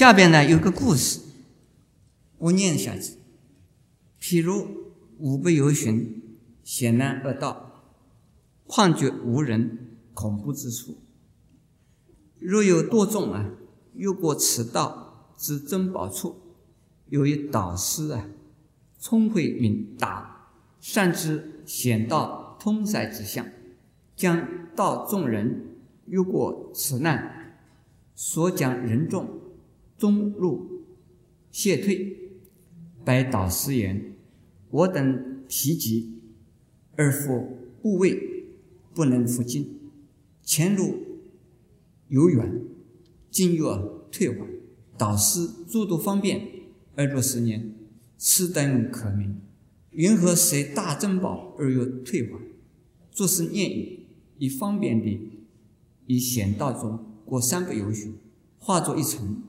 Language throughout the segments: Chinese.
下边呢有个故事，我念一下去。譬如五不由寻，险难恶道，况觉无人，恐怖之处。若有多众啊，越过此道之珍宝处，有一导师啊，聪慧敏达，善知险道通塞之相，将道众人越过此难，所讲人众中入谢退，拜导师言：“我等疲极，而复不畏，不能复进，前路。”有远，近又退缓，导师诸多方便，而若十年，此等可名。云何随大珍宝而又退缓？作是念语，以方便地，以险道中过三不由许，化作一尘，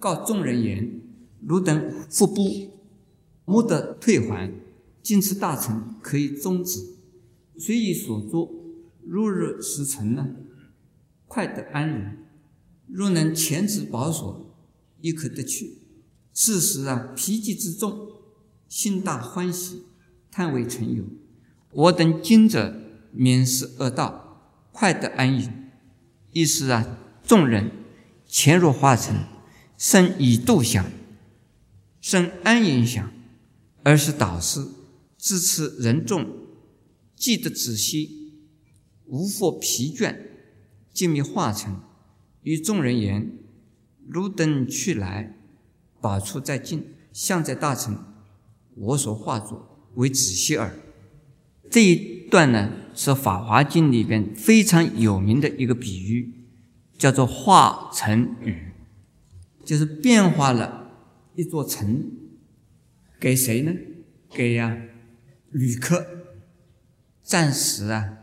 告众人言：汝等复不，莫得退还。今此大臣，可以终止。随以所作，入日时成呢？快得安宁，若能前置保守，亦可得去。此时啊，疲极之众，心大欢喜，叹为成友。我等今者免失恶道，快得安隐。意思啊，众人潜入化成，生以度想，生安隐想，而是导师支持人众，记得仔细，无复疲倦。静密化成，与众人言：“汝等去来，宝处在近，相在大成。我所化作为子息耳。”这一段呢，是《法华经》里边非常有名的一个比喻，叫做“化成语”，就是变化了一座城，给谁呢？给呀旅客暂时啊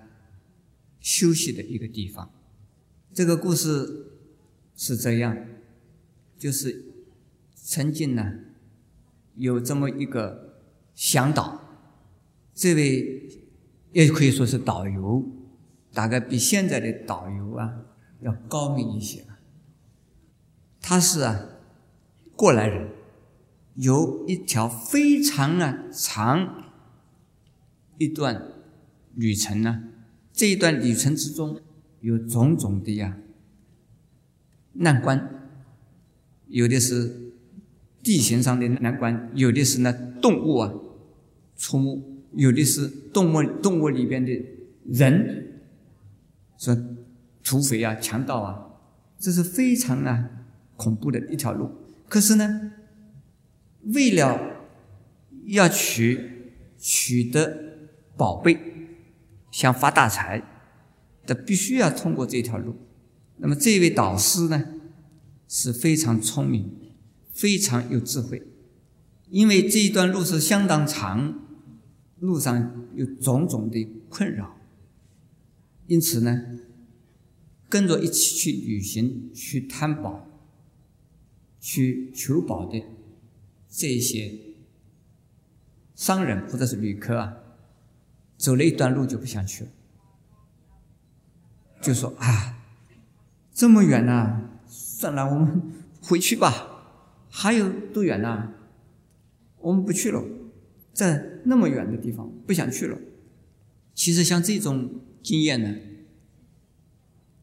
休息的一个地方。这个故事是这样，就是曾经呢有这么一个向导，这位也可以说是导游，大概比现在的导游啊要高明一些。他是啊过来人，有一条非常啊长一段旅程呢，这一段旅程之中。有种种的呀难关，有的是地形上的难关，有的是那动物啊出没，有的是动物动物里边的人，说土匪啊、强盗啊，这是非常啊恐怖的一条路。可是呢，为了要取取得宝贝，想发大财。他必须要通过这条路，那么这位导师呢是非常聪明，非常有智慧，因为这一段路是相当长，路上有种种的困扰，因此呢，跟着一起去旅行、去探宝、去求宝的这些商人或者是旅客啊，走了一段路就不想去了。就说啊，这么远呐，算了，我们回去吧。还有多远呐？我们不去了，在那么远的地方不想去了。其实像这种经验呢，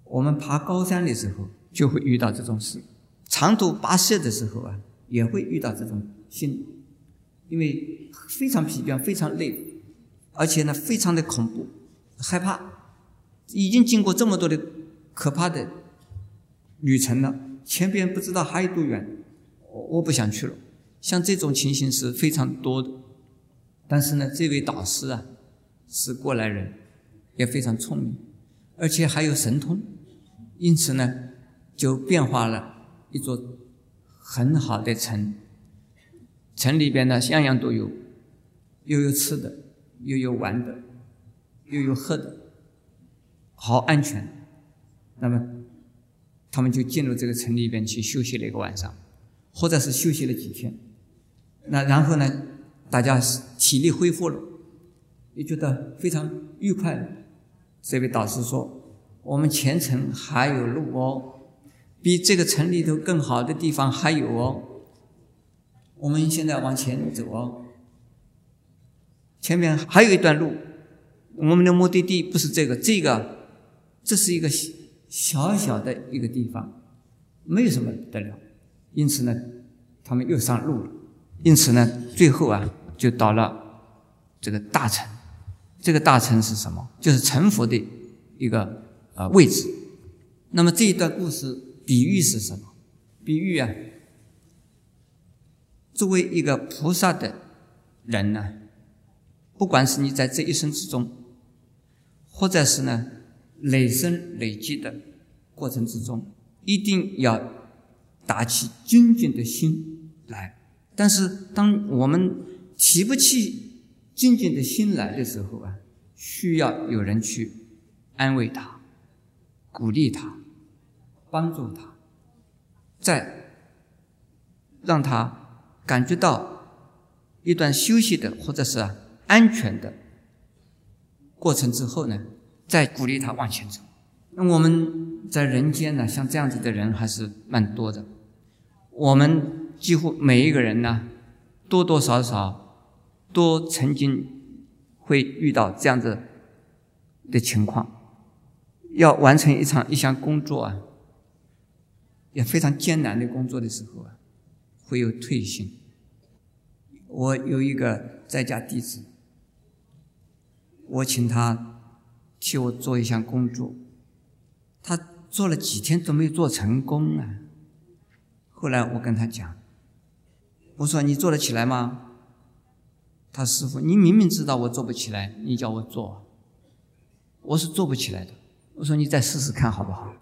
我们爬高山的时候就会遇到这种事，长途跋涉的时候啊，也会遇到这种心，因为非常疲倦，非常累，而且呢，非常的恐怖，害怕。已经经过这么多的可怕的旅程了，前边不知道还有多远，我我不想去了。像这种情形是非常多的，但是呢，这位导师啊是过来人，也非常聪明，而且还有神通，因此呢，就变化了一座很好的城。城里边呢，样样都有，又有吃的，又有玩的，又有喝的。好安全，那么他们就进入这个城里边去休息了一个晚上，或者是休息了几天。那然后呢，大家体力恢复了，也觉得非常愉快。这位导师说：“我们前程还有路哦，比这个城里头更好的地方还有哦。我们现在往前走哦，前面还有一段路。我们的目的地不是这个，这个这是一个小小的一个地方，没有什么得了。因此呢，他们又上路了。因此呢，最后啊，就到了这个大城。这个大城是什么？就是城府的一个呃位置。那么这一段故事比喻是什么？比喻啊，作为一个菩萨的人呢，不管是你在这一生之中。或者是呢，累生累积的过程之中，一定要打起精进的心来。但是，当我们提不起精进的心来的时候啊，需要有人去安慰他、鼓励他、帮助他，再让他感觉到一段休息的或者是安全的。过程之后呢，再鼓励他往前走。那我们在人间呢，像这样子的人还是蛮多的。我们几乎每一个人呢，多多少少都曾经会遇到这样子的情况。要完成一场一项工作啊，也非常艰难的工作的时候啊，会有退心。我有一个在家弟子。我请他替我做一项工作，他做了几天都没有做成功啊。后来我跟他讲，我说你做得起来吗？他师傅，你明明知道我做不起来，你叫我做，我是做不起来的。我说你再试试看好不好？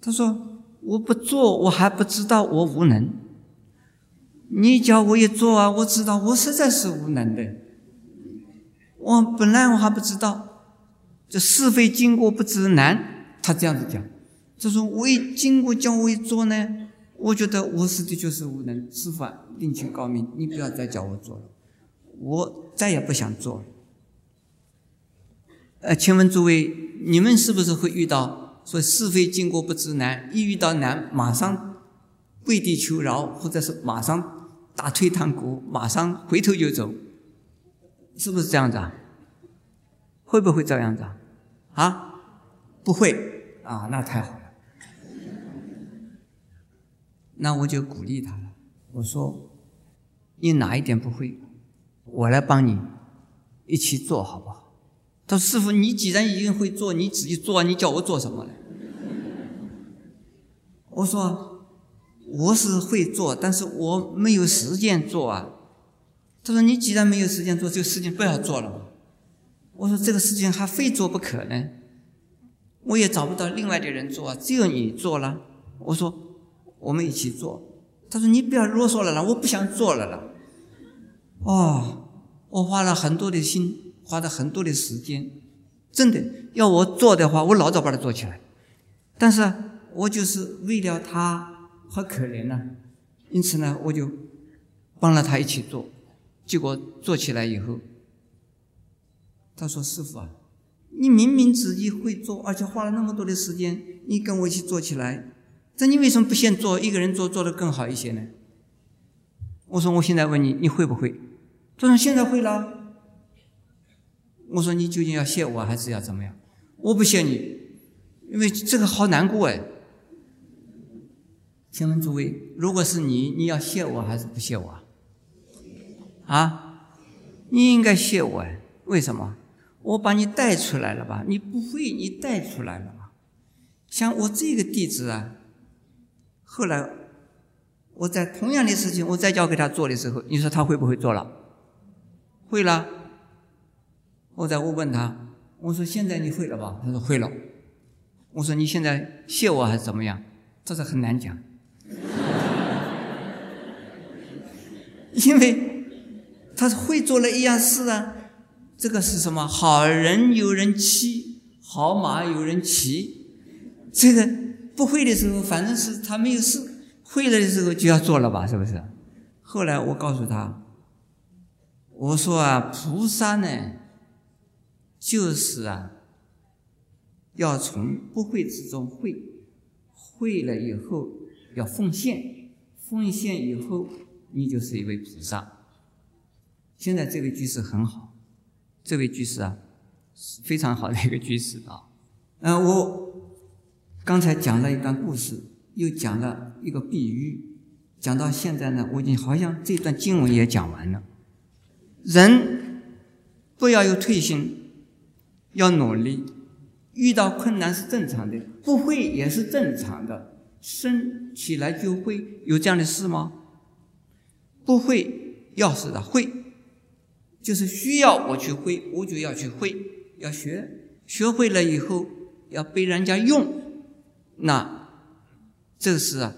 他说我不做，我还不知道我无能。你叫我一做啊，我知道我实在是无能的。我本来我还不知道，这是非经过不知难。他这样子讲，他说我一经过叫我一做呢，我觉得我是的就是无能。师傅啊，另请高明，你不要再叫我做了，我再也不想做了。呃，请问诸位，你们是不是会遇到说是非经过不知难，一遇到难马上跪地求饶，或者是马上打退堂鼓，马上回头就走？是不是这样子啊？会不会这样子啊？啊，不会啊，那太好了。那我就鼓励他了。我说：“你哪一点不会，我来帮你一起做好不好？”他说：“师傅，你既然已经会做，你自己做，你叫我做什么呢？”我说：“我是会做，但是我没有时间做啊。”他说：“你既然没有时间做这个事情，不要做了。”我说：“这个事情还非做不可呢，我也找不到另外的人做，只有你做了。”我说：“我们一起做。”他说：“你不要啰嗦了啦，我不想做了啦。”哦，我花了很多的心，花了很多的时间，真的要我做的话，我老早把它做起来。但是我就是为了他好可怜呐，因此呢，我就帮了他一起做。结果做起来以后，他说：“师傅啊，你明明自己会做，而且花了那么多的时间，你跟我一起做起来，这你为什么不先做？一个人做做的更好一些呢？”我说：“我现在问你，你会不会？”他说：“现在会了。”我说：“你究竟要谢我还是要怎么样？”我不谢你，因为这个好难过哎。请问诸位，如果是你，你要谢我还是不谢我？啊，你应该谢我哎？为什么？我把你带出来了吧？你不会，你带出来了吧？像我这个弟子啊，后来我在同样的事情，我再教给他做的时候，你说他会不会做了？会了。我再我问他，我说现在你会了吧？他说会了。我说你现在谢我还是怎么样？这是很难讲，因为。他是会做了一样事啊，这个是什么？好人有人欺，好马有人骑。这个不会的时候，反正是他没有事；会了的时候就要做了吧，是不是？后来我告诉他，我说啊，菩萨呢，就是啊，要从不会之中会，会了以后要奉献，奉献以后你就是一位菩萨。现在这位居士很好，这位居士啊，非常好的一个居士啊。呃，我刚才讲了一段故事，又讲了一个比喻，讲到现在呢，我已经好像这段经文也讲完了。人不要有退心，要努力。遇到困难是正常的，不会也是正常的。生起来就会有这样的事吗？不会，要是的会，就是需要我去会，我就要去会，要学。学会了以后要被人家用，那这是啊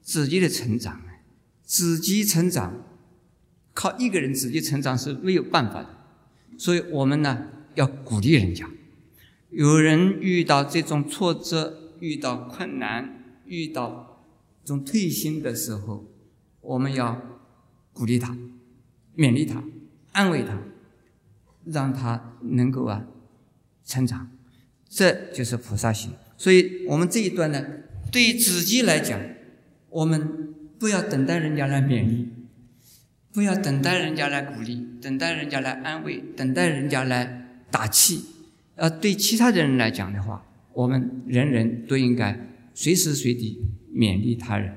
自己的成长，自己成长靠一个人自己成长是没有办法的，所以我们呢要鼓励人家。有人遇到这种挫折、遇到困难、遇到这种退心的时候，我们要鼓励他、勉励他、安慰他，让他能够啊成长。这就是菩萨行。所以我们这一段呢，对于自己来讲，我们不要等待人家来勉励，不要等待人家来鼓励，等待人家来安慰，等待人家来打气。呃，对其他的人来讲的话，我们人人都应该随时随地勉励他人，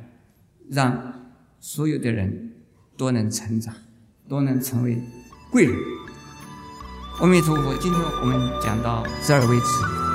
让所有的人都能成长，都能成为贵人。阿弥陀佛，今天我们讲到这儿为止。